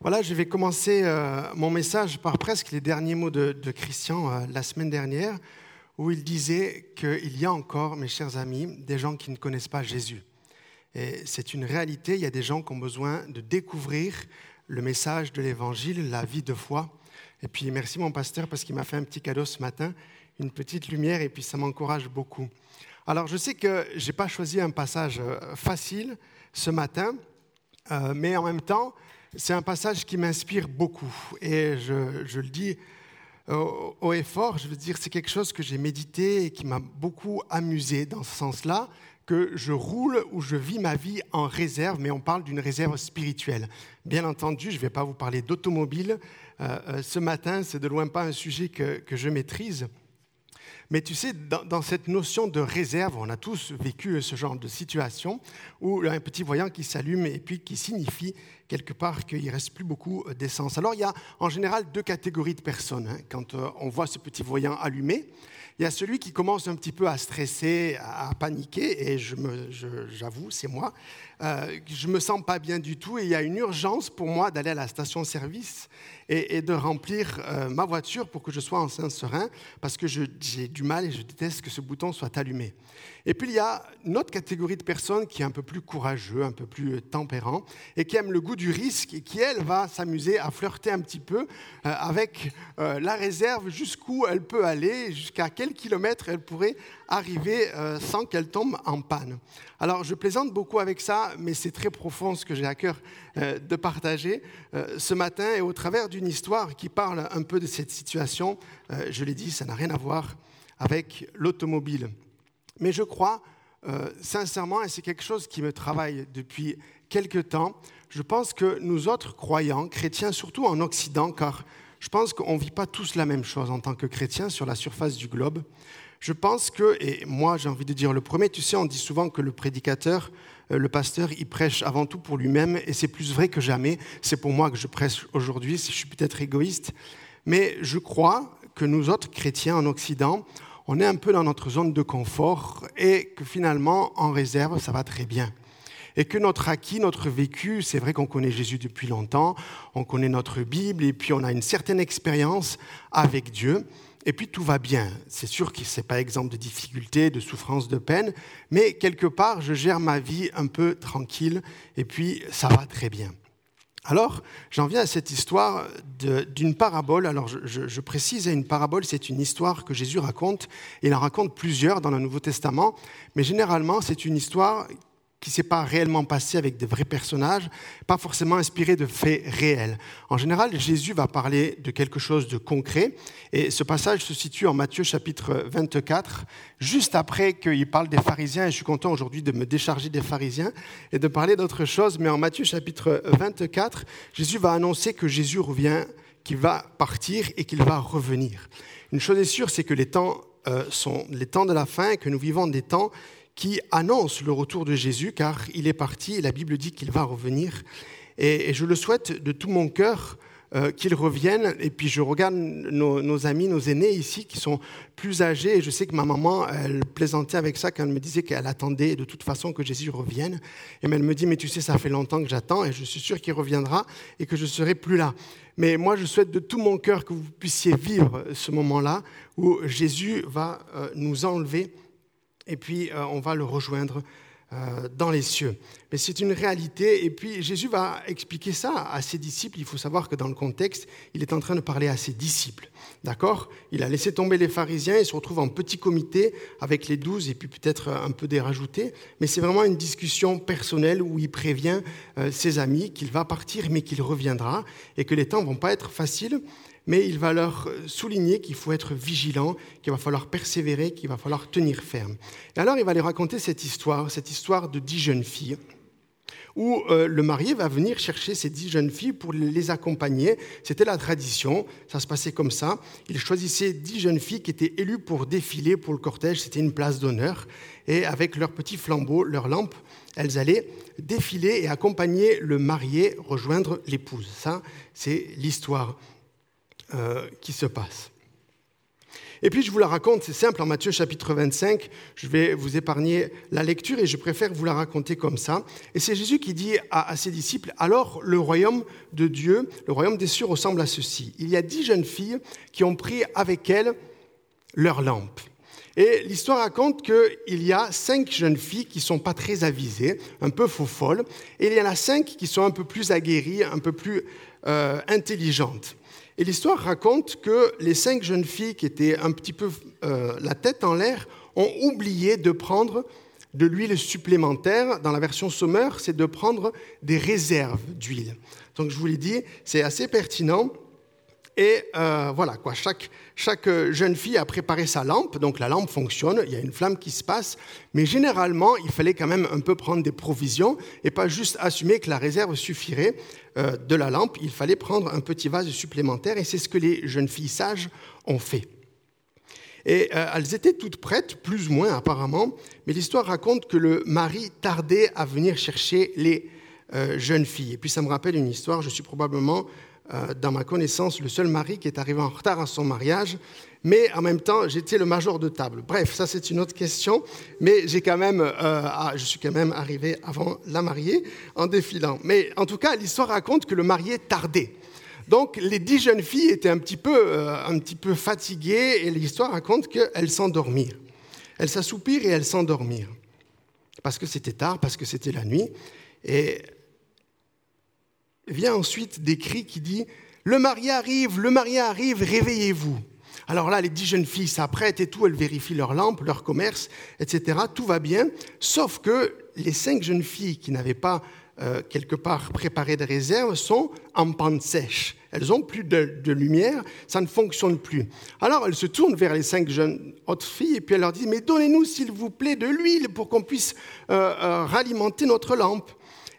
Voilà, je vais commencer euh, mon message par presque les derniers mots de, Christian euh, la semaine dernière, où il disait qu'il y a encore, mes chers amis, des gens qui ne connaissent pas Jésus. Et c'est une réalité, il y a des gens qui ont besoin de découvrir le message de l'Évangile, la vie de foi. Et puis merci mon pasteur parce qu'il m'a fait un petit cadeau ce matin, une petite lumière, et puis ça m'encourage beaucoup. Alors je sais que je n'ai pas choisi un passage euh, facile ce matin, mais en même temps, c'est un passage qui m'inspire beaucoup. Et je, le dis haut et fort, je veux dire, c'est quelque chose que j'ai médité et qui m'a beaucoup amusé dans ce sens-là, que je roule ou je vis ma vie en réserve, mais on parle d'une réserve spirituelle. Bien entendu, je ne vais pas vous parler d'automobile. Euh, euh, ce matin, c'est de loin pas un sujet que je maîtrise. Mais tu sais, dans, cette notion de réserve, on a tous vécu ce genre de situation où un petit voyant qui s'allume et puis qui signifie quelque part qu'il ne reste plus beaucoup d'essence. Alors il y a en général deux catégories de personnes. Hein. Quand euh, on voit ce petit voyant allumé, il y a celui qui commence un petit peu à stresser, à paniquer, et j'avoue, c'est moi. Euh, je me sens pas bien du tout, et il y a une urgence pour moi d'aller à la station-service et, de remplir euh, ma voiture pour que je sois en serein, parce que j'ai du mal et je déteste que ce bouton soit allumé. Et puis il y a une autre catégorie de personnes qui est un peu plus courageux, un peu plus tempérant, et qui aime le goût du risque, et qui, elle, va s'amuser à flirter un petit peu euh, avec la réserve, jusqu'où elle peut aller, jusqu'à quel kilomètre elle pourrait arriver euh, sans qu'elle tombe en panne. Alors je plaisante beaucoup avec ça, mais c'est très profond ce que j'ai à cœur euh, de partager euh, ce matin et au travers d'une histoire qui parle un peu de cette situation. je l'ai dit, ça n'a rien à voir avec l'automobile. Mais je crois sincèrement, et c'est quelque chose qui me travaille depuis quelque temps, je pense que nous autres croyants, chrétiens, surtout en Occident, car je pense qu'on ne vit pas tous la même chose en tant que chrétiens sur la surface du globe. Je pense que, et moi j'ai envie de dire le premier, tu sais, on dit souvent que le prédicateur, euh, le pasteur, il prêche avant tout pour lui-même, et c'est plus vrai que jamais. C'est pour moi que je prêche aujourd'hui, si je suis peut-être égoïste. Mais je crois que nous autres chrétiens en Occident, on est un peu dans notre zone de confort, et que finalement, en réserve, ça va très bien et que notre acquis, notre vécu, c'est vrai qu'on connaît Jésus depuis longtemps, on connaît notre Bible, et puis on a une certaine expérience avec Dieu, et puis tout va bien. C'est sûr que ce n'est pas exemple de difficultés, de souffrance, de peine, mais quelque part, je gère ma vie un peu tranquille, et puis ça va très bien. Alors, j'en viens à cette histoire d'une parabole. Alors, je, précise, une parabole, c'est une histoire que Jésus raconte. Il en raconte plusieurs dans le Nouveau Testament, mais généralement, c'est une histoire qui ne s'est pas réellement passé avec de vrais personnages, pas forcément inspiré de faits réels. En général, Jésus va parler de quelque chose de concret, et ce passage se situe en Matthieu chapitre 24, juste après qu'il parle des pharisiens, et je suis content aujourd'hui de me décharger des pharisiens et de parler d'autre chose, mais en Matthieu chapitre 24, Jésus va annoncer que Jésus revient, qu'il va partir et qu'il va revenir. Une chose est sûre, c'est que les temps euh, sont les temps de la fin que nous vivons des temps qui annonce le retour de Jésus, car il est parti et la Bible dit qu'il va revenir. Et, je le souhaite de tout mon cœur euh, qu'il revienne. Et puis je regarde nos, amis, nos aînés ici qui sont plus âgés. Et je sais que ma maman, elle plaisantait avec ça quand elle me disait qu'elle attendait de toute façon que Jésus revienne. Et elle me dit, mais tu sais, ça fait longtemps que j'attends et je suis sûr qu'il reviendra et que je serai plus là. Mais moi, je souhaite de tout mon cœur que vous puissiez vivre ce moment-là où Jésus va euh, nous enlever et puis euh, on va le rejoindre euh, dans les cieux. Mais c'est une réalité, et puis Jésus va expliquer ça à ses disciples. Il faut savoir que dans le contexte, il est en train de parler à ses disciples. D'accord? Il a laissé tomber les pharisiens, il se retrouve en petit comité avec les douze, et puis peut-être un peu des rajoutés. Mais c'est vraiment une discussion personnelle où il prévient euh, ses amis qu'il va partir, mais qu'il reviendra, et que les temps vont pas être faciles mais il va leur souligner qu'il faut être vigilant, qu'il va falloir persévérer, qu'il va falloir tenir ferme. Et alors il va les raconter cette histoire, cette histoire de dix jeunes filles, où euh, le marié va venir chercher ces dix jeunes filles pour les accompagner. C'était la tradition, ça se passait comme ça. Il choisissait dix jeunes filles qui étaient élues pour défiler pour le cortège, c'était une place d'honneur. Et avec leurs petits flambeaux, leurs lampes, elles allaient défiler et accompagner le marié rejoindre l'épouse. Ça, c'est l'histoire euh, qui se passe. Et puis je vous la raconte, c'est simple, en Matthieu chapitre 25, je vais vous épargner la lecture et je préfère vous la raconter comme ça. Et c'est Jésus qui dit à, ses disciples, alors le royaume de Dieu, le royaume des cieux ressemble à ceci. Il y a dix jeunes filles qui ont pris avec elles leur lampe. Et l'histoire raconte qu'il y a cinq jeunes filles qui sont pas très avisées, un peu faux folles, et il y en a cinq qui sont un peu plus aguerries, un peu plus euh, intelligentes. Et l'histoire raconte que les cinq jeunes filles qui étaient un petit peu euh, la tête en l'air ont oublié de prendre de l'huile supplémentaire. Dans la version sommeur, c'est de prendre des réserves d'huile. Donc je vous l'ai dit, c'est assez pertinent. Et euh, voilà, quoi, chaque, chaque jeune fille a préparé sa lampe, donc la lampe fonctionne, il y a une flamme qui se passe, mais généralement, il fallait quand même un peu prendre des provisions et pas juste assumer que la réserve suffirait euh, de la lampe, il fallait prendre un petit vase supplémentaire. Et c'est ce que les jeunes filles sages ont fait. Et euh, elles étaient toutes prêtes, plus ou moins apparemment, mais l'histoire raconte que le mari tardait à venir chercher les jeunes filles. Et puis ça me rappelle une histoire, je suis probablement euh, dans ma connaissance, le seul mari qui est arrivé en retard à son mariage, mais en même temps, j'étais le major de table. Bref, ça c'est une autre question, mais j'ai quand même, euh, je suis quand même arrivé avant la mariée en défilant. Mais en tout cas, l'histoire raconte que le marié tardait. Donc les dix jeunes filles étaient un petit peu, euh, un petit peu fatiguées et l'histoire raconte qu'elles s'endormirent. Elles s'assoupirent et elles s'endormirent. Parce que c'était tard, parce que c'était la nuit. Et vient ensuite des cris qui disent Le marié arrive, le marié arrive, réveillez-vous. Alors là, les dix jeunes filles s'apprêtent et tout, elles vérifient leurs lampes, leur commerce, etc. Tout va bien, sauf que les cinq jeunes filles qui n'avaient pas euh, quelque part préparé de réserve sont en panne sèche. Elles n'ont plus de, lumière, ça ne fonctionne plus. Alors elles se tournent vers les cinq jeunes autres filles et puis elles leur disent Mais donnez-nous s'il vous plaît de l'huile pour qu'on puisse euh, euh, ralimenter notre lampe.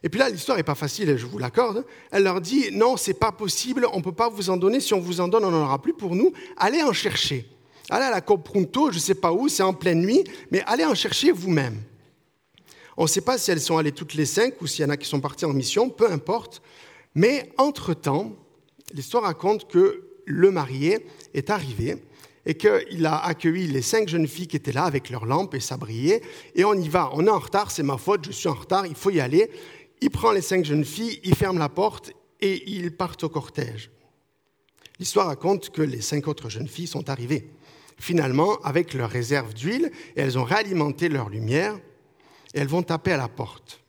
Et puis là, l'histoire n'est pas facile, je vous l'accorde. Elle leur dit non, c'est pas possible, on ne peut pas vous en donner. Si on vous en donne, on n'en aura plus pour nous. Allez en chercher. Allez à la Coprunto, je ne sais pas où, c'est en pleine nuit, mais allez en chercher vous-même. On ne sait pas si elles sont allées toutes les cinq ou s'il y en a qui sont parties en mission, peu importe. Mais entre-temps, l'histoire raconte que le marié est arrivé et qu'il a accueilli les cinq jeunes filles qui étaient là avec leurs lampes et ça brillait. Et on y va, on est en retard, c'est ma faute, je suis en retard, il faut y aller. Il prend les cinq jeunes filles, il ferme la porte et ils partent au cortège. L'histoire raconte que les cinq autres jeunes filles sont arrivées, finalement avec leur réserve d'huile, elles ont réalimenté leur lumière, et elles vont taper à la porte.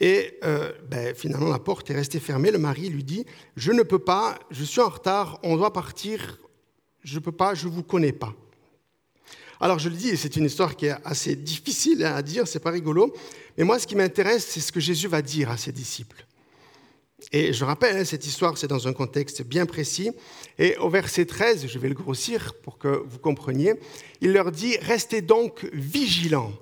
Et euh, ben, finalement, la porte est restée fermée. Le mari lui dit, je ne peux pas, je suis en retard, on doit partir, je ne peux pas, je ne vous connais pas. Alors je le dis, c'est une histoire qui est assez difficile à dire, c'est pas rigolo, mais moi ce qui m'intéresse, c'est ce que Jésus va dire à ses disciples. Et je rappelle, hein, cette histoire, c'est dans un contexte bien précis. Et au verset 13, je vais le grossir pour que vous compreniez, il leur dit, Restez donc vigilants,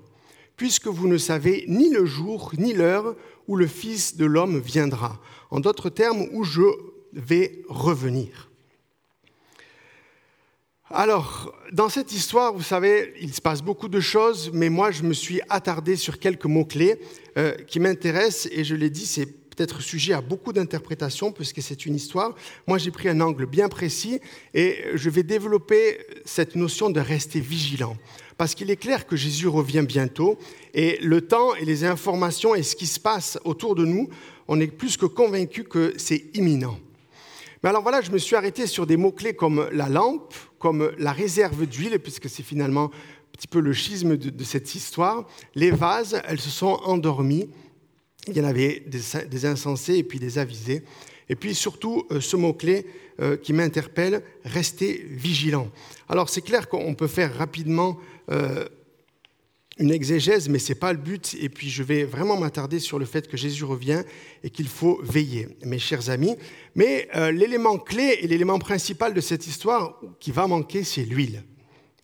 puisque vous ne savez ni le jour ni l'heure où le Fils de l'homme viendra. En d'autres termes, où je vais revenir. Alors, dans cette histoire, vous savez, il se passe beaucoup de choses, mais moi, je me suis attardé sur quelques mots-clés euh, qui m'intéressent, et je l'ai dit, c'est peut-être sujet à beaucoup d'interprétations, puisque c'est une histoire. Moi, j'ai pris un angle bien précis, et je vais développer cette notion de rester vigilant. Parce qu'il est clair que Jésus revient bientôt, et le temps et les informations et ce qui se passe autour de nous, on est plus que convaincu que c'est imminent. Mais alors voilà, je me suis arrêté sur des mots-clés comme la lampe, comme la réserve d'huile, puisque c'est finalement un petit peu le schisme de, cette histoire. Les vases, elles se sont endormies. Il y en avait des, insensés et puis des avisés. Et puis surtout, euh, ce mot-clé euh, qui m'interpelle, rester vigilant. Alors c'est clair qu'on peut faire rapidement euh, une exégèse, mais ce n'est pas le but. Et puis je vais vraiment m'attarder sur le fait que Jésus revient et qu'il faut veiller, mes chers amis. Mais euh, l'élément clé et l'élément principal de cette histoire qui va manquer, c'est l'huile.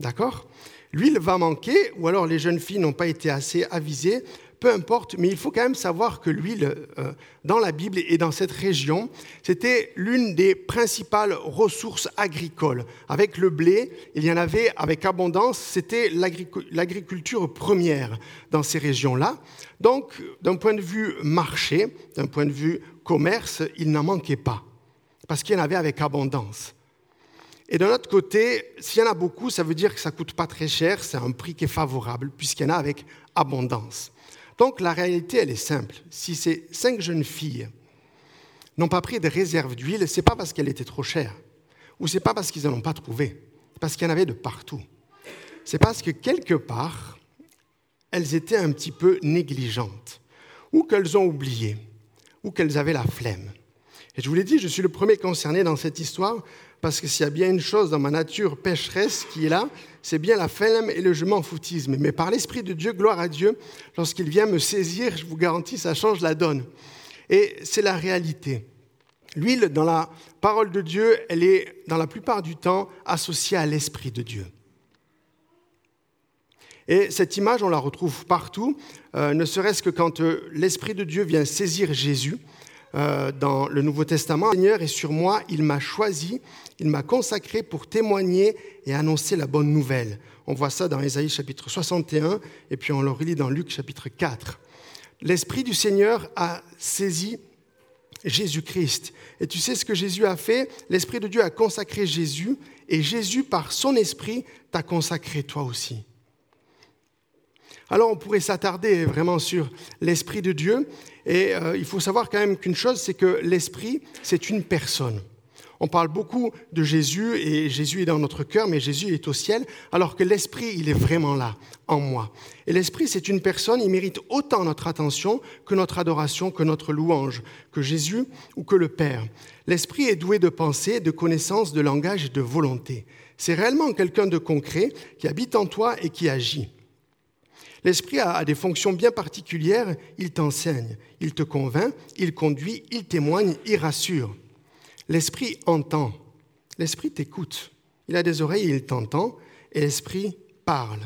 D'accord? L'huile va manquer, ou alors les jeunes filles n'ont pas été assez avisées peu importe, mais il faut quand même savoir que l'huile euh, dans la Bible et dans cette région, c'était l'une des principales ressources agricoles. Avec le blé, il y en avait avec abondance, c'était l'agriculture première dans ces régions-là. Donc, d'un point de vue marché, d'un point de vue commerce, il n'en manquait pas, parce qu'il y en avait avec abondance. Et d'un autre côté, s'il y en a beaucoup, ça veut dire que ça coûte pas très cher, c'est un prix qui est favorable, puisqu'il y en a avec abondance. Donc la réalité, elle est simple. Si ces cinq jeunes filles n'ont pas pris de réserve d'huile, ce n'est pas parce qu'elle était trop chère, ou ce n'est pas parce qu'ils n'en ont pas trouvé, c'est parce qu'il y en avait de partout. C'est parce que quelque part, elles étaient un petit peu négligentes, ou qu'elles ont oublié, ou qu'elles avaient la flemme. Et je vous l'ai dit, je suis le premier concerné dans cette histoire, parce que s'il y a bien une chose dans ma nature pécheresse qui est là, c'est bien la flemme et le je m'en foutisme. Mais par l'Esprit de Dieu, gloire à Dieu, lorsqu'il vient me saisir, je vous garantis, ça change la donne. Et c'est la réalité. L'huile, dans la parole de Dieu, elle est, dans la plupart du temps, associée à l'Esprit de Dieu. Et cette image, on la retrouve partout, euh, ne serait-ce que quand euh, l'Esprit de Dieu vient saisir Jésus euh, dans le Nouveau Testament. Le Seigneur est sur moi, il m'a choisi, il m'a consacré pour témoigner et annoncer la bonne nouvelle. On voit ça dans Ésaïe chapitre 61 et puis on le relit dans Luc chapitre 4. L'Esprit du Seigneur a saisi Jésus-Christ. Et tu sais ce que Jésus a fait? L'Esprit de Dieu a consacré Jésus et Jésus, par son Esprit, t'a consacré toi aussi. Alors on pourrait s'attarder vraiment sur l'Esprit de Dieu. Et euh, il faut savoir quand même qu'une chose, c'est que l'Esprit, c'est une personne. On parle beaucoup de Jésus et Jésus est dans notre cœur, mais Jésus est au ciel, alors que l'Esprit, il est vraiment là, en moi. Et l'Esprit, c'est une personne, il mérite autant notre attention que notre adoration, que notre louange, que Jésus ou que le Père. L'Esprit est doué de pensée, de connaissance, de langage et de volonté. C'est réellement quelqu'un de concret qui habite en toi et qui agit. L'Esprit a des fonctions bien particulières, il t'enseigne, il te convainc, il conduit, il témoigne, il rassure. L'Esprit entend, l'Esprit t'écoute, il a des oreilles il t'entend, et l'Esprit parle.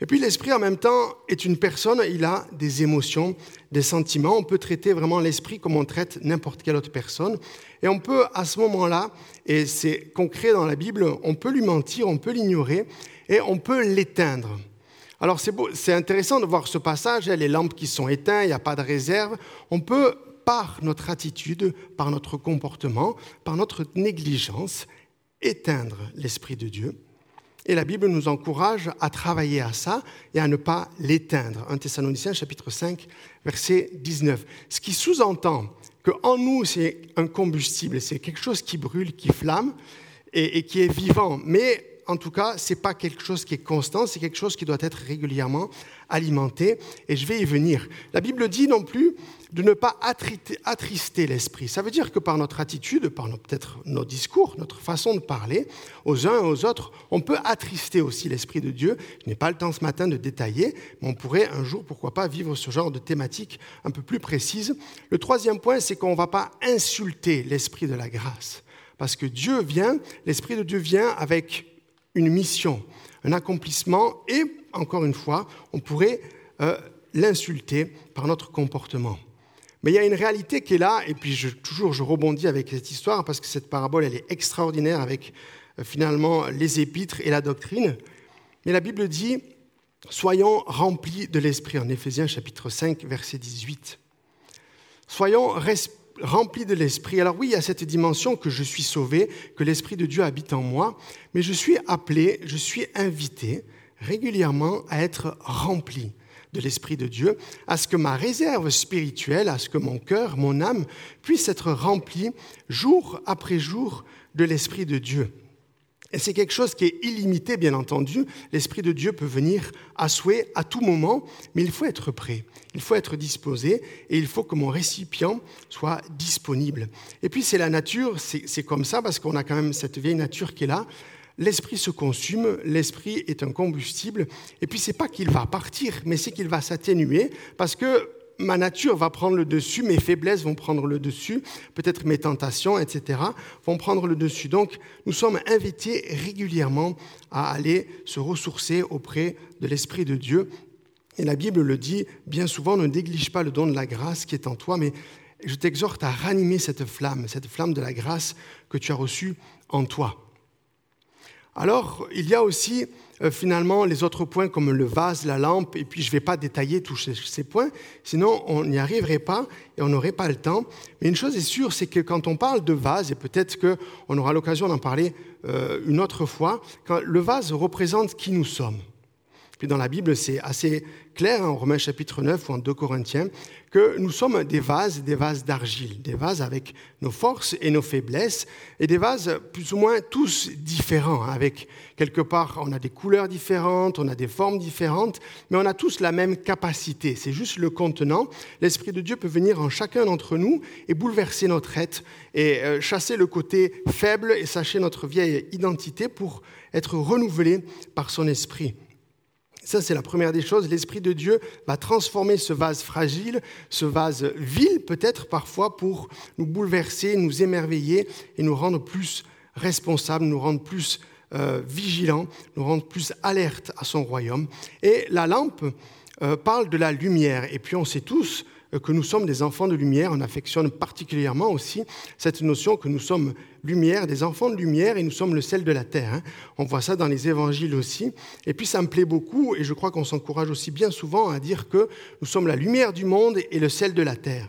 Et puis l'Esprit en même temps est une personne, il a des émotions, des sentiments. On peut traiter vraiment l'Esprit comme on traite n'importe quelle autre personne. Et on peut à ce moment-là, et c'est concret dans la Bible, on peut lui mentir, on peut l'ignorer, et on peut l'éteindre. Alors c'est intéressant de voir ce passage, les lampes qui sont éteintes, il n'y a pas de réserve. On peut, par notre attitude, par notre comportement, par notre négligence, éteindre l'Esprit de Dieu. Et la Bible nous encourage à travailler à ça et à ne pas l'éteindre. 1 Thessaloniciens chapitre 5, verset 19. Ce qui sous-entend qu'en nous, c'est un combustible, c'est quelque chose qui brûle, qui flamme et, et qui est vivant. Mais en tout cas, ce n'est pas quelque chose qui est constant, c'est quelque chose qui doit être régulièrement alimenté, et je vais y venir. La Bible dit non plus de ne pas attrister l'esprit. Ça veut dire que par notre attitude, par peut-être nos discours, notre façon de parler aux uns et aux autres, on peut attrister aussi l'esprit de Dieu. Je n'ai pas le temps ce matin de détailler, mais on pourrait un jour, pourquoi pas, vivre ce genre de thématique un peu plus précise. Le troisième point, c'est qu'on ne va pas insulter l'esprit de la grâce. Parce que Dieu vient, l'Esprit de Dieu vient avec une mission, un accomplissement, et encore une fois, on pourrait euh, l'insulter par notre comportement. Mais il y a une réalité qui est là, et puis toujours je rebondis avec cette histoire, parce que cette parabole, elle est extraordinaire avec euh, finalement les épîtres et la doctrine. Mais la Bible dit, soyons remplis de l'Esprit, en Éphésiens chapitre 5, verset 18. Soyons rempli de l'Esprit. Alors oui, il y a cette dimension que je suis sauvé, que l'Esprit de Dieu habite en moi, mais je suis appelé, je suis invité régulièrement à être rempli de l'Esprit de Dieu, à ce que ma réserve spirituelle, à ce que mon cœur, mon âme puisse être remplie jour après jour de l'Esprit de Dieu. Et c'est quelque chose qui est illimité, bien entendu. L'Esprit de Dieu peut venir à souhait à tout moment, mais il faut être prêt, il faut être disposé, et il faut que mon récipient soit disponible. Et puis c'est la nature, c'est comme ça, parce qu'on a quand même cette vieille nature qui est là. L'esprit se consume, l'esprit est un combustible, et puis c'est pas qu'il va partir, mais c'est qu'il va s'atténuer, parce que ma nature va prendre le dessus, mes faiblesses vont prendre le dessus, peut-être mes tentations, etc., vont prendre le dessus. Donc, nous sommes invités régulièrement à aller se ressourcer auprès de l'Esprit de Dieu. Et la Bible le dit bien souvent, ne néglige pas le don de la grâce qui est en toi, mais je t'exhorte à ranimer cette flamme, cette flamme de la grâce que tu as reçue en toi. Alors, il y a aussi euh, finalement les autres points comme le vase, la lampe, et puis je ne vais pas détailler tous ces, points, sinon on n'y arriverait pas et on n'aurait pas le temps. Mais une chose est sûre, c'est que quand on parle de vase, et peut-être qu'on aura l'occasion d'en parler euh, une autre fois, quand le vase représente qui nous sommes. Puis dans la Bible, c'est assez clair, hein, en Romains chapitre 9 ou en 2 Corinthiens, que nous sommes des vases, des vases d'argile, des vases avec nos forces et nos faiblesses, et des vases plus ou moins tous différents, hein, avec quelque part, on a des couleurs différentes, on a des formes différentes, mais on a tous la même capacité. C'est juste le contenant. L'Esprit de Dieu peut venir en chacun d'entre nous et bouleverser notre être et euh, chasser le côté faible et sacher notre vieille identité pour être renouvelé par son Esprit. Ça, c'est la première des choses. L'Esprit de Dieu va transformer ce vase fragile, ce vase vil peut-être parfois pour nous bouleverser, nous émerveiller et nous rendre plus responsables, nous rendre plus euh, vigilants, nous rendre plus alertes à son royaume. Et la lampe euh, parle de la lumière. Et puis on sait tous euh, que nous sommes des enfants de lumière. On affectionne particulièrement aussi cette notion que nous sommes lumière, des enfants de lumière, et nous sommes le sel de la terre. Hein. On voit ça dans les évangiles aussi. Et puis ça me plaît beaucoup, et je crois qu'on s'encourage aussi bien souvent à dire que nous sommes la lumière du monde et le sel de la terre.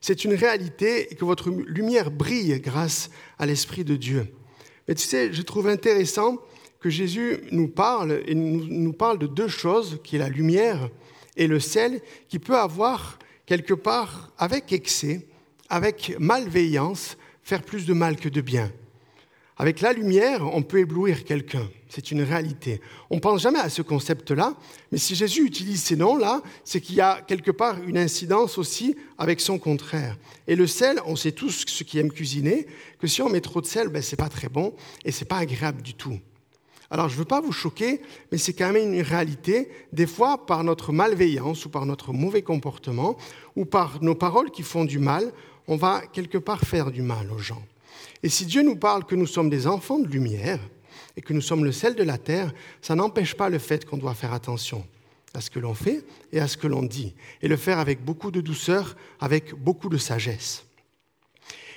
C'est une réalité et que votre lumière brille grâce à l'Esprit de Dieu. Mais tu sais, je trouve intéressant que Jésus nous parle et nous parle de deux choses, qui est la lumière et le sel, qui peut avoir quelque part, avec excès, avec malveillance, faire plus de mal que de bien. Avec la lumière, on peut éblouir quelqu'un. C'est une réalité. On ne pense jamais à ce concept-là, mais si Jésus utilise ces noms-là, c'est qu'il y a quelque part une incidence aussi avec son contraire. Et le sel, on sait tous, ceux qui aiment cuisiner, que si on met trop de sel, ben, ce n'est pas très bon et ce n'est pas agréable du tout. Alors, je ne veux pas vous choquer, mais c'est quand même une réalité. Des fois, par notre malveillance ou par notre mauvais comportement ou par nos paroles qui font du mal, on va quelque part faire du mal aux gens. Et si Dieu nous parle que nous sommes des enfants de lumière et que nous sommes le sel de la terre, ça n'empêche pas le fait qu'on doit faire attention à ce que l'on fait et à ce que l'on dit, et le faire avec beaucoup de douceur, avec beaucoup de sagesse.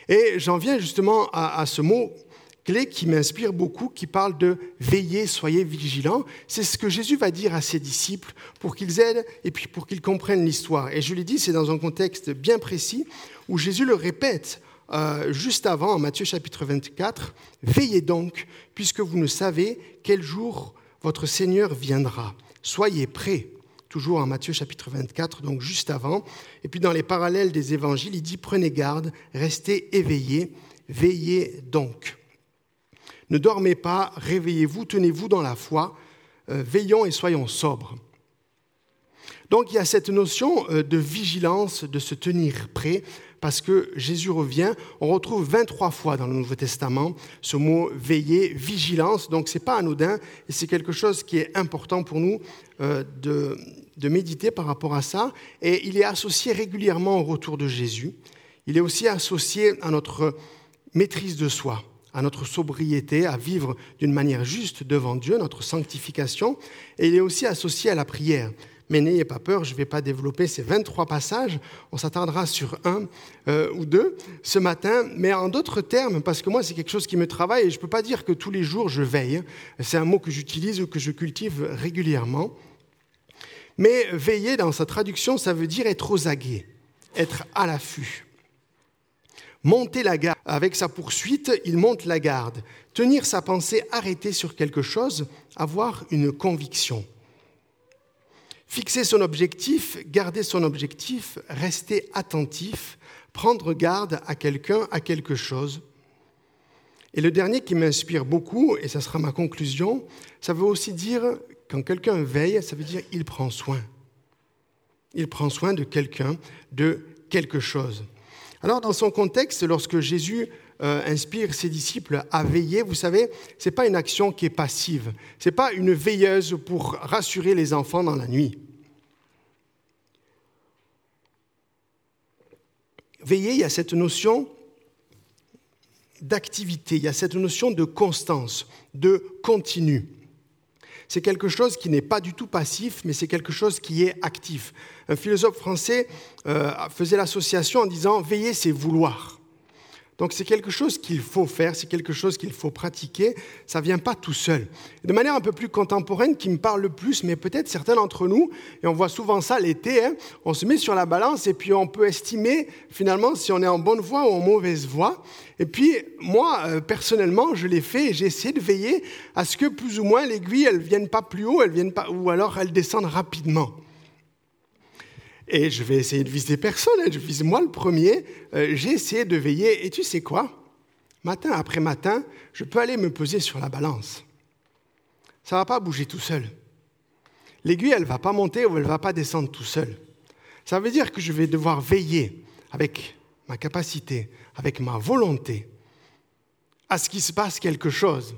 Et j'en viens justement à, à ce mot qui m'inspire beaucoup, qui parle de veiller, soyez vigilants. C'est ce que Jésus va dire à ses disciples pour qu'ils aident et puis pour qu'ils comprennent l'histoire. Et je l'ai dit, c'est dans un contexte bien précis où Jésus le répète euh, juste avant, en Matthieu chapitre 24, Veillez donc, puisque vous ne savez quel jour votre Seigneur viendra. Soyez prêts. Toujours en Matthieu chapitre 24, donc juste avant. Et puis dans les parallèles des évangiles, il dit Prenez garde, restez éveillés, veillez donc. Ne dormez pas, réveillez-vous, tenez-vous dans la foi, euh, veillons et soyons sobres. Donc il y a cette notion euh, de vigilance, de se tenir prêt, parce que Jésus revient. On retrouve 23 fois dans le Nouveau Testament ce mot veiller, vigilance. Donc ce n'est pas anodin et c'est quelque chose qui est important pour nous euh, de, de méditer par rapport à ça. Et il est associé régulièrement au retour de Jésus. Il est aussi associé à notre maîtrise de soi à notre sobriété, à vivre d'une manière juste devant Dieu, notre sanctification, et il est aussi associé à la prière. Mais n'ayez pas peur, je ne vais pas développer ces 23 passages, on s'attendra sur un euh, ou deux ce matin, mais en d'autres termes, parce que moi c'est quelque chose qui me travaille et je ne peux pas dire que tous les jours je veille, c'est un mot que j'utilise ou que je cultive régulièrement. Mais veiller dans sa traduction, ça veut dire être aux aguets, être à l'affût. Monter la garde. Avec sa poursuite, il monte la garde. Tenir sa pensée arrêtée sur quelque chose, avoir une conviction. Fixer son objectif, garder son objectif, rester attentif, prendre garde à quelqu'un, à quelque chose. Et le dernier qui m'inspire beaucoup, et ça sera ma conclusion, ça veut aussi dire, quand quelqu'un veille, ça veut dire il prend soin. Il prend soin de quelqu'un, de quelque chose. Alors, dans son contexte, lorsque Jésus euh, inspire ses disciples à veiller, vous savez, ce n'est pas une action qui est passive. Ce n'est pas une veilleuse pour rassurer les enfants dans la nuit. Veiller, il y a cette notion d'activité, il y a cette notion de constance, de continu c'est quelque chose qui n'est pas du tout passif, mais c'est quelque chose qui est actif. Un philosophe français euh, faisait l'association en disant veiller, c'est vouloir. Donc c'est quelque chose qu'il faut faire, c'est quelque chose qu'il faut pratiquer, ça ne vient pas tout seul. De manière un peu plus contemporaine, qui me parle le plus, mais peut-être certains d'entre nous, et on voit souvent ça l'été, hein, on se met sur la balance et puis on peut estimer finalement si on est en bonne voie ou en mauvaise voie. Et puis moi, euh, personnellement, je l'ai fait et j'ai essayé de veiller à ce que plus ou moins l'aiguille, elle ne vienne pas plus haut, elle vienne pas, ou alors elle descende rapidement. Et je vais essayer de viser personne, hein. je vise moi le premier. Euh, j'ai essayé de veiller, et tu sais quoi? Matin après matin, je peux aller me peser sur la balance. Ça ne va pas bouger tout seul. L'aiguille, elle ne va pas monter ou elle ne va pas descendre tout seul. Ça veut dire que je vais devoir veiller avec ma capacité, avec ma volonté, à ce qu'il se passe quelque chose.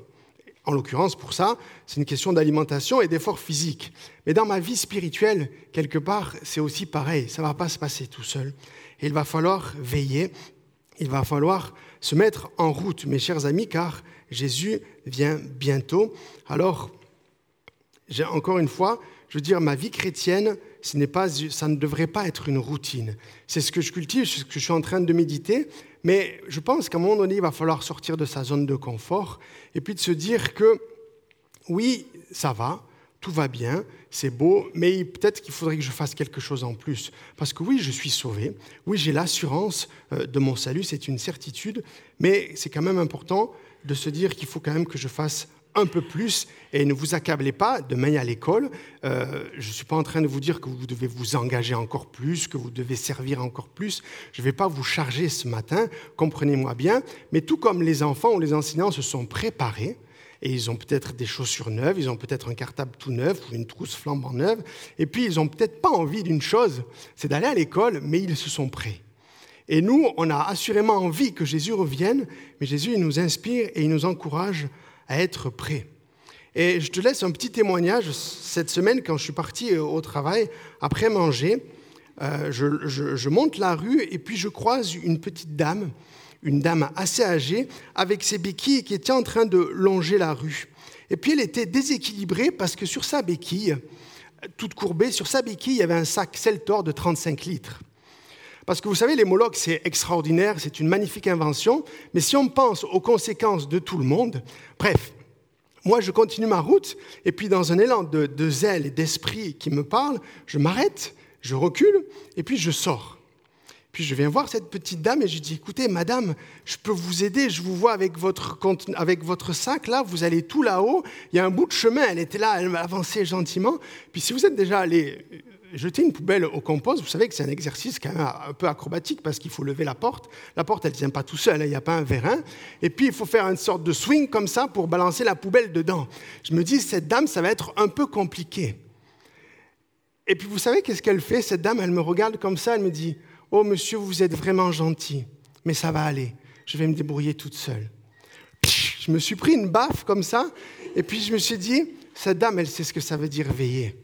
En l'occurrence, pour ça, c'est une question d'alimentation et d'effort physique. Mais dans ma vie spirituelle, quelque part, c'est aussi pareil. Ça ne va pas se passer tout seul. il va falloir veiller, il va falloir se mettre en route, mes chers amis, car Jésus vient bientôt. Alors, encore une fois, je veux dire, ma vie chrétienne, ce pas, ça ne devrait pas être une routine. C'est ce que je cultive, c'est ce que je suis en train de méditer. Mais je pense qu'à un moment donné, il va falloir sortir de sa zone de confort et puis de se dire que oui, ça va, tout va bien, c'est beau, mais peut-être qu'il faudrait que je fasse quelque chose en plus. Parce que oui, je suis sauvé, oui, j'ai l'assurance euh, de mon salut, c'est une certitude, mais c'est quand même important de se dire qu'il faut quand même que je fasse un peu plus et ne vous accablez pas demain à l'école. Euh, je ne suis pas en train de vous dire que vous devez vous engager encore plus, que vous devez servir encore plus. Je ne vais pas vous charger ce matin, comprenez-moi bien. Mais tout comme les enfants ou les enseignants se sont préparés, et ils ont peut-être des chaussures neuves, ils ont peut-être un cartable tout neuf ou une trousse flambant neuve, et puis ils n'ont peut-être pas envie d'une chose, c'est d'aller à l'école, mais ils se sont prêts. Et nous, on a assurément envie que Jésus revienne, mais Jésus, il nous inspire et il nous encourage à être prêt. Et je te laisse un petit témoignage. Cette semaine, quand je suis parti euh, au travail, après manger, euh, je, monte la rue et puis je croise une petite dame, une dame assez âgée, avec ses béquilles qui était en train de longer la rue. Et puis elle était déséquilibrée parce que sur sa béquille, toute courbée, sur sa béquille, il y avait un sac Celtor de 35 litres. Parce que vous savez, les Molochs, c'est extraordinaire, c'est une magnifique invention, mais si on pense aux conséquences de tout le monde, bref, moi je continue ma route, et puis dans un élan de, de zèle et d'esprit qui me parle, je m'arrête, je recule, et puis je sors. Puis je viens voir cette petite dame et je dis, écoutez, madame, je peux vous aider, je vous vois avec votre, avec votre sac, là, vous allez tout là-haut, il y a un bout de chemin, elle était là, elle m'a avancé gentiment. Puis si vous êtes déjà allé jeter une poubelle au compost, vous savez que c'est un exercice quand même un peu acrobatique parce qu'il faut lever la porte. La porte, elle ne tient pas tout seul, hein, il n'y a pas un vérin. Et puis, il faut faire une sorte de swing comme ça pour balancer la poubelle dedans. Je me dis, cette dame, ça va être un peu compliqué. Et puis, vous savez qu'est-ce qu'elle fait Cette dame, elle me regarde comme ça, elle me dit, oh monsieur, vous êtes vraiment gentil, mais ça va aller, je vais me débrouiller toute seule. Je me suis pris une baffe comme ça, et puis je me suis dit, cette dame, elle sait ce que ça veut dire veiller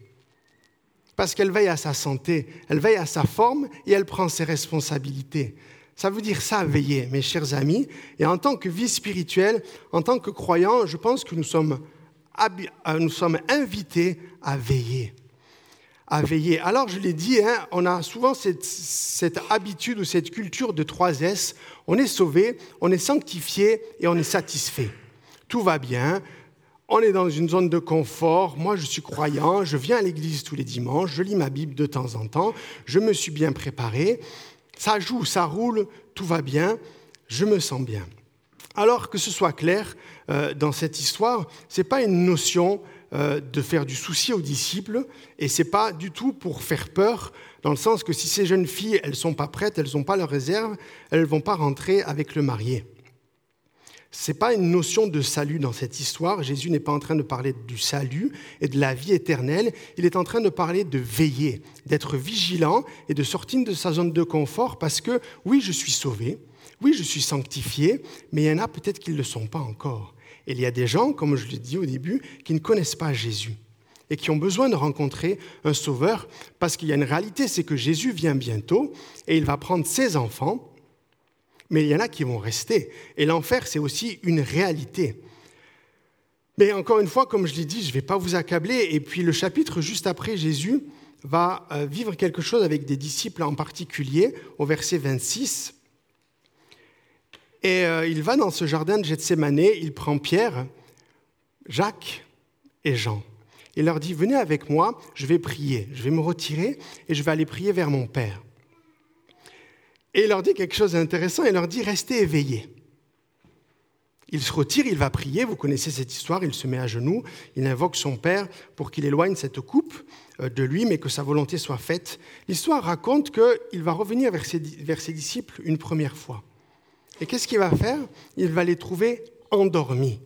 parce qu'elle veille à sa santé, elle veille à sa forme et elle prend ses responsabilités. Ça veut dire ça, veiller, mes chers amis. Et en tant que vie spirituelle, en tant que croyants, je pense que nous sommes, euh, nous sommes invités à veiller. À veiller. Alors, je l'ai dit, hein, on a souvent cette, cette habitude ou cette culture de 3 S. On est sauvé, on est sanctifié et on est satisfait. Tout va bien, on est dans une zone de confort. Moi, je suis croyant, je viens à l'église tous les dimanches, je lis ma Bible de temps en temps, je me suis bien préparé. Ça joue, ça roule, tout va bien, je me sens bien. Alors que ce soit clair, euh, dans cette histoire, ce n'est pas une notion euh, de faire du souci aux disciples, et ce n'est pas du tout pour faire peur, dans le sens que si ces jeunes filles, elles ne sont pas prêtes, elles n'ont pas leur réserve, elles ne vont pas rentrer avec le marié. Ce n'est pas une notion de salut dans cette histoire. Jésus n'est pas en train de parler du salut et de la vie éternelle. Il est en train de parler de veiller, d'être vigilant et de sortir de sa zone de confort parce que oui, je suis sauvé, oui, je suis sanctifié, mais il y en a peut-être qui ne le sont pas encore. Et il y a des gens, comme je l'ai dit au début, qui ne connaissent pas Jésus et qui ont besoin de rencontrer un sauveur parce qu'il y a une réalité, c'est que Jésus vient bientôt et il va prendre ses enfants mais il y en a qui vont rester. Et l'enfer, c'est aussi une réalité. Mais encore une fois, comme je l'ai dit, je ne vais pas vous accabler. Et puis le chapitre juste après, Jésus va euh, vivre quelque chose avec des disciples en particulier, au verset 26. Et euh, il va dans ce jardin de Gethsemane, il prend Pierre, Jacques et Jean. Il leur dit, venez avec moi, je vais prier, je vais me retirer et je vais aller prier vers mon Père. Et il leur dit quelque chose d'intéressant, il leur dit, restez éveillés. Il se retire, il va prier, vous connaissez cette histoire, il se met à genoux, il invoque son Père pour qu'il éloigne cette coupe euh, de lui, mais que sa volonté soit faite. L'histoire raconte qu'il va revenir vers ses, disciples une première fois. Et qu'est-ce qu'il va faire? Il va les trouver endormis.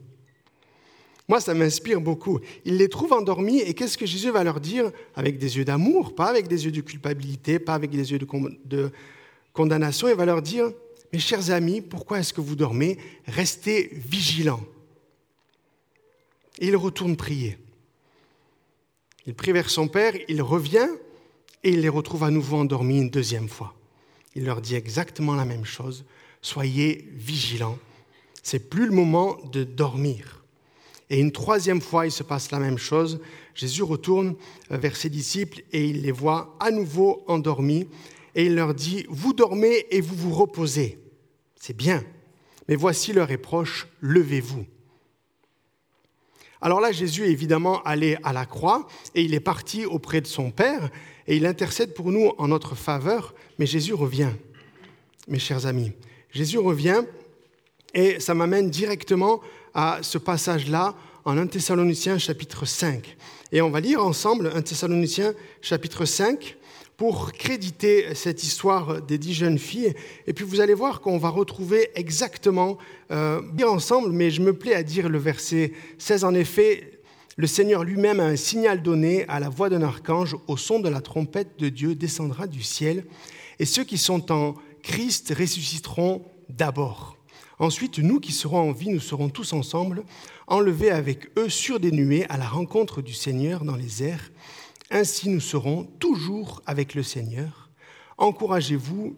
Moi, ça m'inspire beaucoup. Il les trouve endormis et qu'est-ce que Jésus va leur dire? Avec des yeux d'amour, pas avec des yeux de culpabilité, pas avec des yeux de condamnation. Il va leur dire, mes chers amis, pourquoi est-ce que vous dormez? Restez vigilants. Et il retourne prier. Il prie vers son Père, il revient et il les retrouve à nouveau endormis une deuxième fois. Il leur dit exactement la même chose. Soyez vigilants. C'est plus le moment de dormir. Et une troisième fois, il se passe la même chose. Jésus retourne vers ses disciples et il les voit à nouveau endormis. Et il leur dit, vous dormez et vous vous reposez. C'est bien. Mais voici leur reproche, levez-vous. Alors là, Jésus est évidemment allé à la croix et il est parti auprès de son Père et il intercède pour nous en notre faveur, mais Jésus revient, mes chers amis. Jésus revient et ça m'amène directement à ce passage-là en 1 Thessaloniciens chapitre 5. Et on va lire ensemble 1 Thessaloniciens chapitre 5 pour créditer cette histoire des dix jeunes filles. Et puis vous allez voir qu'on va retrouver exactement, euh, bien ensemble, mais je me plais à dire le verset 16, en effet, le Seigneur lui-même a un signal donné à la voix d'un archange, au son de la trompette de Dieu descendra du ciel, et ceux qui sont en Christ ressusciteront d'abord. Ensuite, nous qui serons en vie, nous serons tous ensemble, enlevés avec eux sur des nuées à la rencontre du Seigneur dans les airs. Ainsi nous serons toujours avec le Seigneur. Encouragez-vous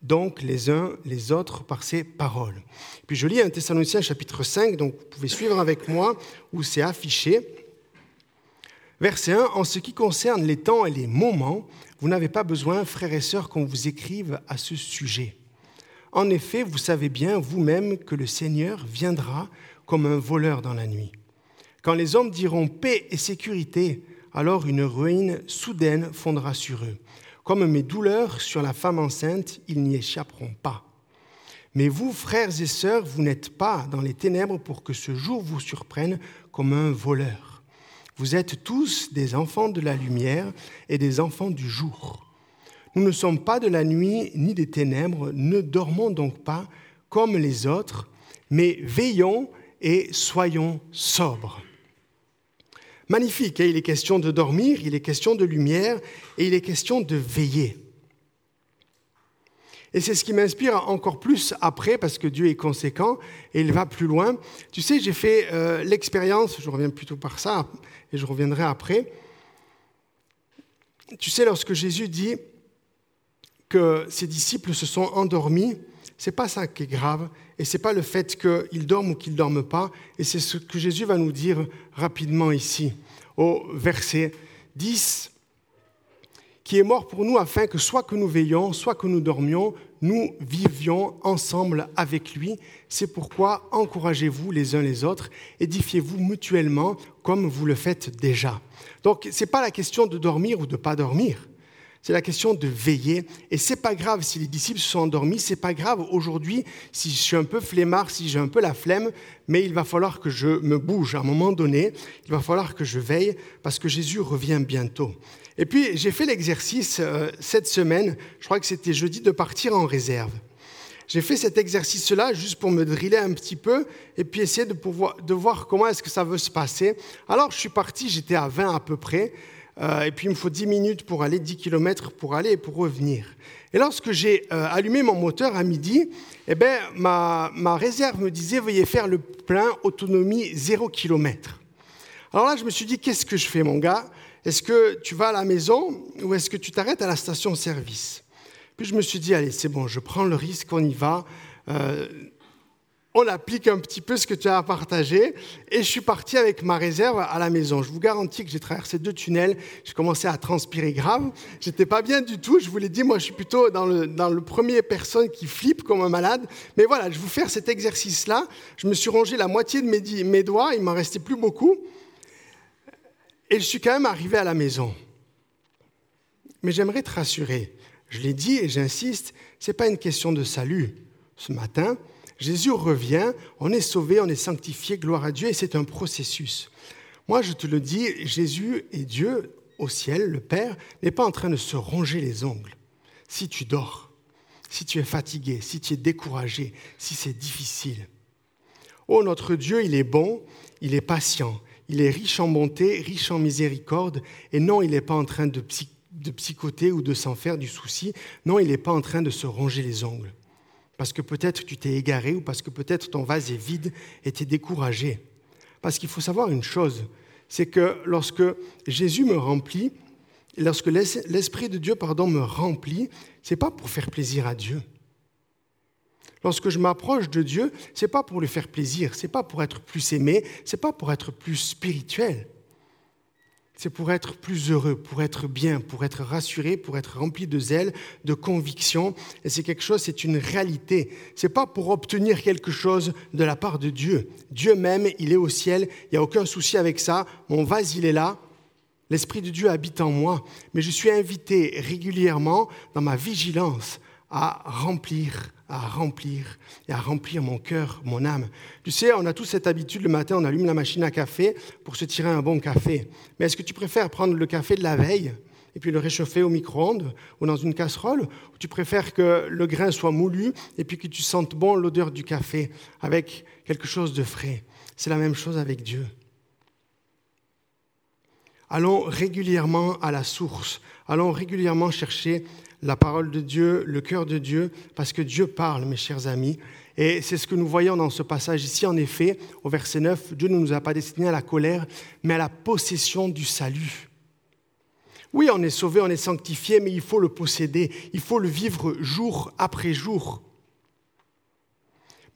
donc les uns les autres par ces paroles. Puis je lis un Thessaloniciens chapitre 5, donc vous pouvez suivre avec moi où c'est affiché. Verset 1, en ce qui concerne les temps et les moments, vous n'avez pas besoin, frères et sœurs, qu'on vous écrive à ce sujet. En effet, vous savez bien vous-même que le Seigneur viendra comme un voleur dans la nuit. Quand les hommes diront paix et sécurité, alors une ruine soudaine fondra sur eux. Comme mes douleurs sur la femme enceinte, ils n'y échapperont pas. Mais vous, frères et sœurs, vous n'êtes pas dans les ténèbres pour que ce jour vous surprenne comme un voleur. Vous êtes tous des enfants de la lumière et des enfants du jour. Nous ne sommes pas de la nuit ni des ténèbres, ne dormons donc pas comme les autres, mais veillons et soyons sobres. Magnifique, hein, il est question de dormir, il est question de lumière et il est question de veiller. Et c'est ce qui m'inspire encore plus après, parce que Dieu est conséquent et il va plus loin. Tu sais, j'ai fait euh, l'expérience, je reviens plutôt par ça, et je reviendrai après. Tu sais, lorsque Jésus dit que ses disciples se sont endormis, c'est pas ça qui est grave, et c'est pas le fait qu'ils dorment ou qu'ils ne dorment pas, et c'est ce que Jésus va nous dire rapidement ici, au verset 10, qui est mort pour nous afin que soit que nous veillions, soit que nous dormions, nous vivions ensemble avec lui. C'est pourquoi encouragez-vous les uns les autres, édifiez-vous mutuellement comme vous le faites déjà. Donc ce n'est pas la question de dormir ou de ne pas dormir c'est la question de veiller. Et c'est pas grave si les disciples sont endormis, c'est pas grave aujourd'hui si je suis un peu flemmard, si j'ai un peu la flemme, mais il va falloir que je me bouge à un moment donné, il va falloir que je veille parce que Jésus revient bientôt. Et puis j'ai fait l'exercice euh, cette semaine, je crois que c'était jeudi, de partir en réserve. J'ai fait cet exercice-là juste pour me driller un petit peu et puis essayer de, de voir comment est-ce que ça veut se passer. Alors je suis parti, j'étais à 20 à peu près. Euh, et puis il me faut 10 minutes pour aller, 10 km pour aller et pour revenir. Et lorsque j'ai euh, allumé mon moteur à midi, eh ben, ma, ma, réserve me disait veuillez faire le plein autonomie 0 km. Alors là, je me suis dit qu'est-ce que je fais, mon gars? Est-ce que tu vas à la maison ou est-ce que tu t'arrêtes à la station-service? Puis je me suis dit allez, c'est bon, je prends le risque, on y va. Euh, on applique un petit peu ce que tu as partagé. Et je suis parti avec ma réserve à la maison. Je vous garantis que j'ai traversé deux tunnels. J'ai commencé à transpirer grave. J'étais pas bien du tout. Je vous l'ai dit, moi, je suis plutôt dans le, dans le premier personne qui flippe comme un malade. Mais voilà, je vais vous faire cet exercice-là. Je me suis rongé la moitié de mes, mes doigts. Il m'en restait plus beaucoup. Et je suis quand même arrivé à la maison. Mais j'aimerais te rassurer. Je l'ai dit et j'insiste, ce n'est pas une question de salut. Ce matin, Jésus revient, on est sauvé, on est sanctifié, gloire à Dieu, et c'est un processus. Moi, je te le dis, Jésus et Dieu au ciel, le Père, n'est pas en train de se ronger les ongles. Si tu dors, si tu es fatigué, si tu es découragé, si c'est difficile. Oh, notre Dieu, il est bon, il est patient, il est riche en bonté, riche en miséricorde, et non, il n'est pas en train de, de psychoter ou de s'en faire du souci, non, il n'est pas en train de se ronger les ongles parce que peut-être tu t'es égaré ou parce que peut-être ton vase est vide et tu es découragé. Parce qu'il faut savoir une chose, c'est que lorsque Jésus me remplit, lorsque l'Esprit de Dieu pardon, me remplit, ce n'est pas pour faire plaisir à Dieu. Lorsque je m'approche de Dieu, ce n'est pas pour lui faire plaisir, ce n'est pas pour être plus aimé, ce n'est pas pour être plus spirituel c'est pour être plus heureux, pour être bien, pour être rassuré, pour être rempli de zèle, de conviction. Et c'est quelque chose, c'est une réalité. C'est pas pour obtenir quelque chose de la part de Dieu. Dieu même, il est au ciel, il n'y a aucun souci avec ça. Mon vase, il est là. L'Esprit de Dieu habite en moi. Mais je suis invité régulièrement dans ma vigilance à remplir à remplir et à remplir mon cœur, mon âme. Tu sais, on a tous cette habitude le matin, on allume la machine à café pour se tirer un bon café. Mais est-ce que tu préfères prendre le café de la veille et puis le réchauffer au micro-ondes ou dans une casserole Ou tu préfères que le grain soit moulu et puis que tu sentes bon l'odeur du café avec quelque chose de frais? C'est la même chose avec Dieu. Allons régulièrement à la source. Allons régulièrement chercher la parole de Dieu, le cœur de Dieu, parce que Dieu parle, mes chers amis. Et c'est ce que nous voyons dans ce passage ici. En effet, au verset 9, Dieu ne nous a pas destinés à la colère, mais à la possession du salut. Oui, on est sauvé, on est sanctifié, mais il faut le posséder, il faut le vivre jour après jour.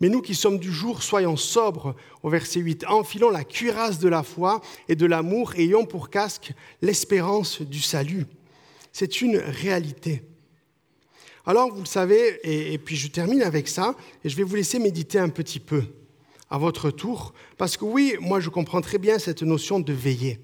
Mais nous qui sommes du jour, soyons sobres, au verset 8, enfilons la cuirasse de la foi et de l'amour ayons pour casque l'espérance du salut. C'est une réalité. Alors, vous le savez, et, puis je termine avec ça, et je vais vous laisser méditer un petit peu à votre tour, parce que oui, moi je comprends très bien cette notion de veiller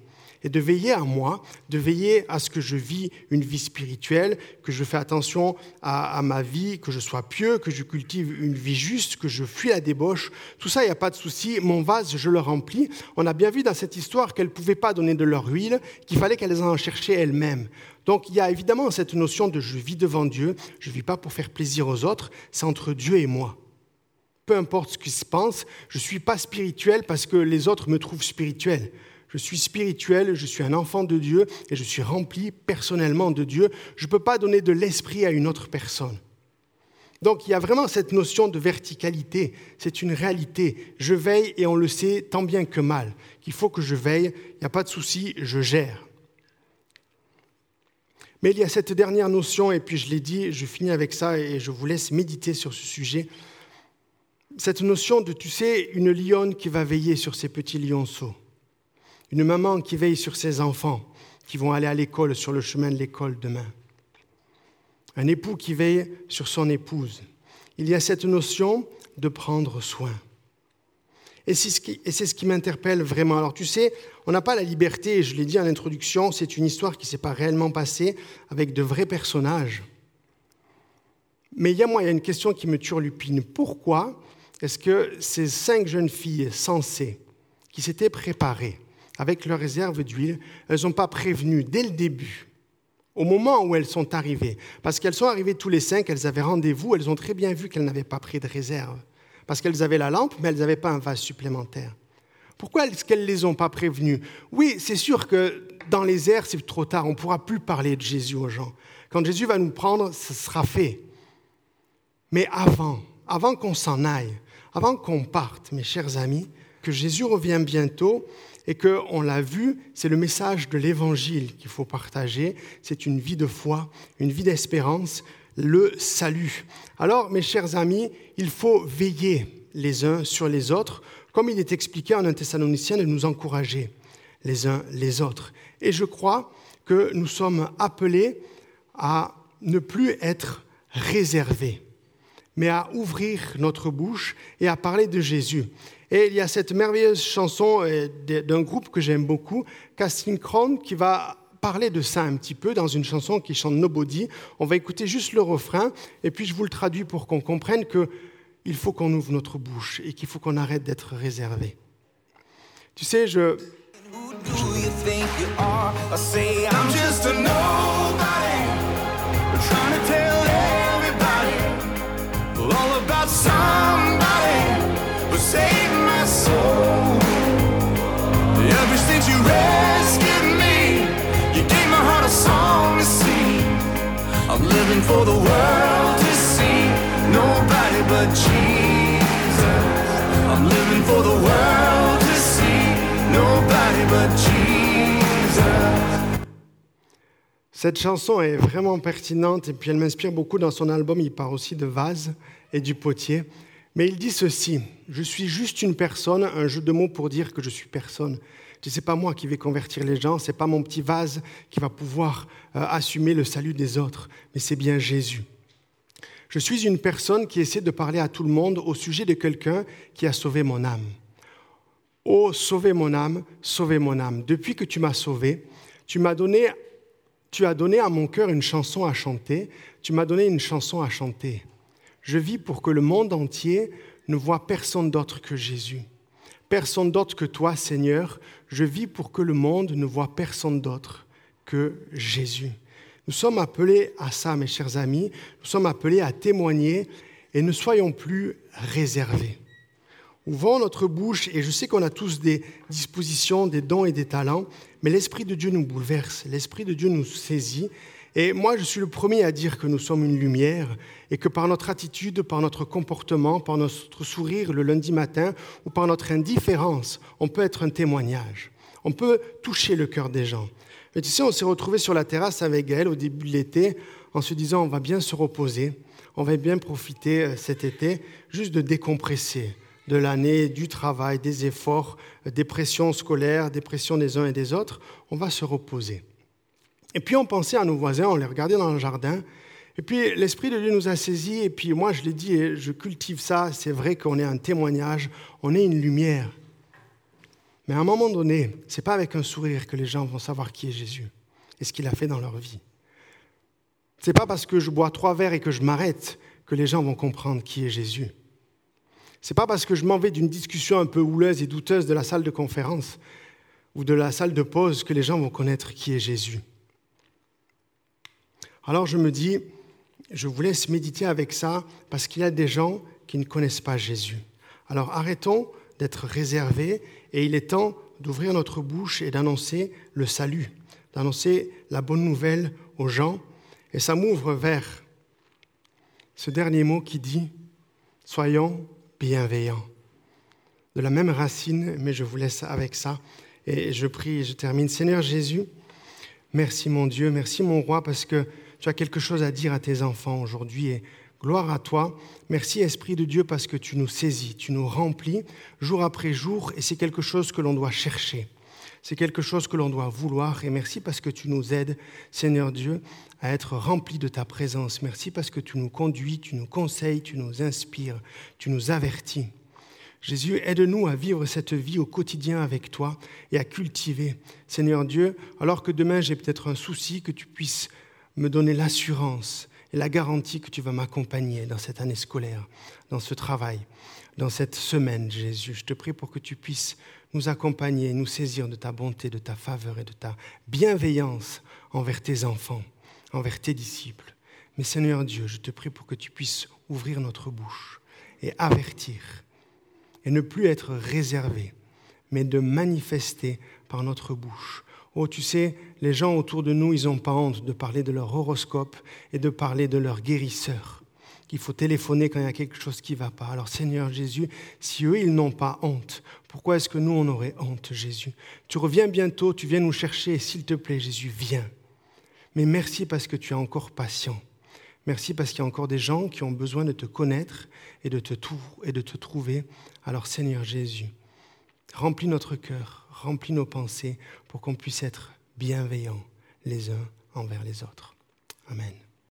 et de veiller à moi, de veiller à ce que je vis une vie spirituelle, que je fais attention à, ma vie, que je sois pieux, que je cultive une vie juste, que je fuis la débauche. Tout ça, il n'y a pas de souci. Mon vase, je le remplis. On a bien vu dans cette histoire qu'elles ne pouvaient pas donner de leur huile, qu'il fallait qu'elles en cherchaient elles-mêmes. Donc il y a évidemment cette notion de je vis devant Dieu, je ne vis pas pour faire plaisir aux autres, c'est entre Dieu et moi. Peu importe ce qu'ils se pense, je ne suis pas spirituel parce que les autres me trouvent spirituel. Je suis spirituel, je suis un enfant de Dieu et je suis rempli personnellement de Dieu. Je ne peux pas donner de l'esprit à une autre personne. Donc il y a vraiment cette notion de verticalité, c'est une réalité. Je veille et on le sait tant bien que mal, qu'il faut que je veille, il n'y a pas de souci, je gère. Mais il y a cette dernière notion, et puis je l'ai dit, je finis avec ça et je vous laisse méditer sur ce sujet. Cette notion de, tu sais, une lionne qui va veiller sur ses petits lionceaux une maman qui veille sur ses enfants qui vont aller à l'école, sur le chemin de l'école demain, un époux qui veille sur son épouse. Il y a cette notion de prendre soin. Et c'est ce qui, m'interpelle vraiment. Alors tu sais, on n'a pas la liberté, je l'ai dit en introduction, c'est une histoire qui ne s'est pas réellement passée avec de vrais personnages. Mais il y a moi, il y a une question qui me turlupine. Pourquoi est-ce que ces cinq jeunes filles sensées, qui s'étaient préparées, avec leur réserve d'huile, elles n'ont pas prévenu dès le début, au moment où elles sont arrivées. Parce qu'elles sont arrivées tous les cinq, elles avaient rendez-vous, elles ont très bien vu qu'elles n'avaient pas pris de réserve. Parce qu'elles avaient la lampe, mais elles n'avaient pas un vase supplémentaire. Pourquoi est-ce qu'elles ne les ont pas prévenues? Oui, c'est sûr que dans les airs, c'est trop tard, on ne pourra plus parler de Jésus aux gens. Quand Jésus va nous prendre, ce sera fait. Mais avant, avant qu'on s'en aille, avant qu'on parte, mes chers amis, que Jésus revienne bientôt, et qu'on l'a vu, c'est le message de l'Évangile qu'il faut partager. C'est une vie de foi, une vie d'espérance, le salut. Alors, mes chers amis, il faut veiller. les uns sur les autres, comme il est expliqué en un Thessalonicien, de nous encourager les uns les autres. Et je crois que nous sommes appelés à ne plus être réservés, mais à ouvrir notre bouche et à parler de Jésus. Et il y a cette merveilleuse chanson euh, d'un groupe que j'aime beaucoup, Casting Crown, qui va parler de ça un petit peu dans une chanson qui chante Nobody. On va écouter juste le refrain et puis je vous le traduis pour qu'on comprenne qu'il faut qu'on ouvre notre bouche et qu'il faut qu'on arrête d'être réservé. Tu sais, je... Cette chanson est vraiment pertinente et puis elle m'inspire beaucoup dans son album. Il parle aussi de vase et du potier. Mais il dit ceci Je suis juste une personne, un jeu de mots pour dire que je suis personne. Ce n'est pas moi qui vais convertir les gens, ce n'est pas mon petit vase qui va pouvoir euh, assumer le salut des autres, mais c'est bien Jésus. Je suis une personne qui essaie de parler à tout le monde au sujet de quelqu'un qui a sauvé mon âme. Oh, sauvez mon âme, sauvez mon âme. Depuis que tu m'as sauvé, tu m'as donné, tu as donné à mon cœur une chanson à chanter, tu m'as donné une chanson à chanter. Je vis pour que le monde entier ne voit personne d'autre que Jésus. Personne d'autre que toi, Seigneur. Je vis pour que le monde ne voit personne d'autre que Jésus. Nous sommes appelés à ça, mes chers amis. Nous sommes appelés à témoigner et ne soyons plus réservés. Ouvrons notre bouche et je sais qu'on a tous des dispositions, des dons et des talents, mais l'Esprit de Dieu nous bouleverse, l'Esprit de Dieu nous saisit. Et moi, je suis le premier à dire que nous sommes une lumière et que par notre attitude, par notre comportement, par notre sourire le lundi matin ou par notre indifférence, on peut être un témoignage. On peut toucher le cœur des gens. Mais tu sais, on s'est retrouvé sur la terrasse avec Gaël au début de l'été en se disant on va bien se reposer, on va bien profiter euh, cet été juste de décompresser de l'année, du travail, des efforts, euh, des pressions scolaires, des pressions des uns et des autres. On va se reposer. Et puis on pensait à nos voisins, on les regardait dans le jardin. Et puis l'Esprit de Dieu nous a saisis, et puis moi je l'ai dit, et je cultive ça, c'est vrai qu'on est un témoignage, on est une lumière. Mais à un moment donné, ce n'est pas avec un sourire que les gens vont savoir qui est Jésus et ce qu'il a fait dans leur vie. Ce n'est pas parce que je bois trois verres et que je m'arrête que les gens vont comprendre qui est Jésus. Ce n'est pas parce que je m'en vais d'une discussion un peu houleuse et douteuse de la salle de conférence ou de la salle de pause que les gens vont connaître qui est Jésus. Alors je me dis, je vous laisse méditer avec ça parce qu'il y a des gens qui ne connaissent pas Jésus. Alors arrêtons d'être réservés et il est temps d'ouvrir notre bouche et d'annoncer le salut, d'annoncer la bonne nouvelle aux gens. Et ça m'ouvre vers ce dernier mot qui dit Soyons bienveillants. De la même racine, mais je vous laisse avec ça. Et je prie, je termine. Seigneur Jésus, merci mon Dieu, merci mon roi, parce que tu as quelque chose à dire à tes enfants aujourd'hui. Et Gloire à toi. Merci Esprit de Dieu parce que tu nous saisis, tu nous remplis jour après jour et c'est quelque chose que l'on doit chercher. C'est quelque chose que l'on doit vouloir et merci parce que tu nous aides, Seigneur Dieu, à être remplis de ta présence. Merci parce que tu nous conduis, tu nous conseilles, tu nous inspires, tu nous avertis. Jésus, aide-nous à vivre cette vie au quotidien avec toi et à cultiver, Seigneur Dieu, alors que demain j'ai peut-être un souci, que tu puisses me donner l'assurance et la garantie que tu vas m'accompagner dans cette année scolaire, dans ce travail, dans cette semaine, Jésus. Je te prie pour que tu puisses nous accompagner, nous saisir de ta bonté, de ta faveur et de ta bienveillance envers tes enfants, envers tes disciples. Mais Seigneur Dieu, je te prie pour que tu puisses ouvrir notre bouche et avertir, et ne plus être réservé, mais de manifester par notre bouche Oh, tu sais, les gens autour de nous, ils n'ont pas honte de parler de leur horoscope et de parler de leur guérisseur. Qu'il faut téléphoner quand il y a quelque chose qui ne va pas. Alors Seigneur Jésus, si eux, ils n'ont pas honte, pourquoi est-ce que nous, on aurait honte, Jésus? Tu reviens bientôt, tu viens nous chercher, s'il te plaît, Jésus, viens. Mais merci parce que tu es encore patient. Merci parce qu'il y a encore des gens qui ont besoin de te connaître et de te, et de te trouver. Alors Seigneur Jésus, remplis notre cœur, remplis nos pensées pour qu'on puisse être bienveillants les uns envers les autres. Amen.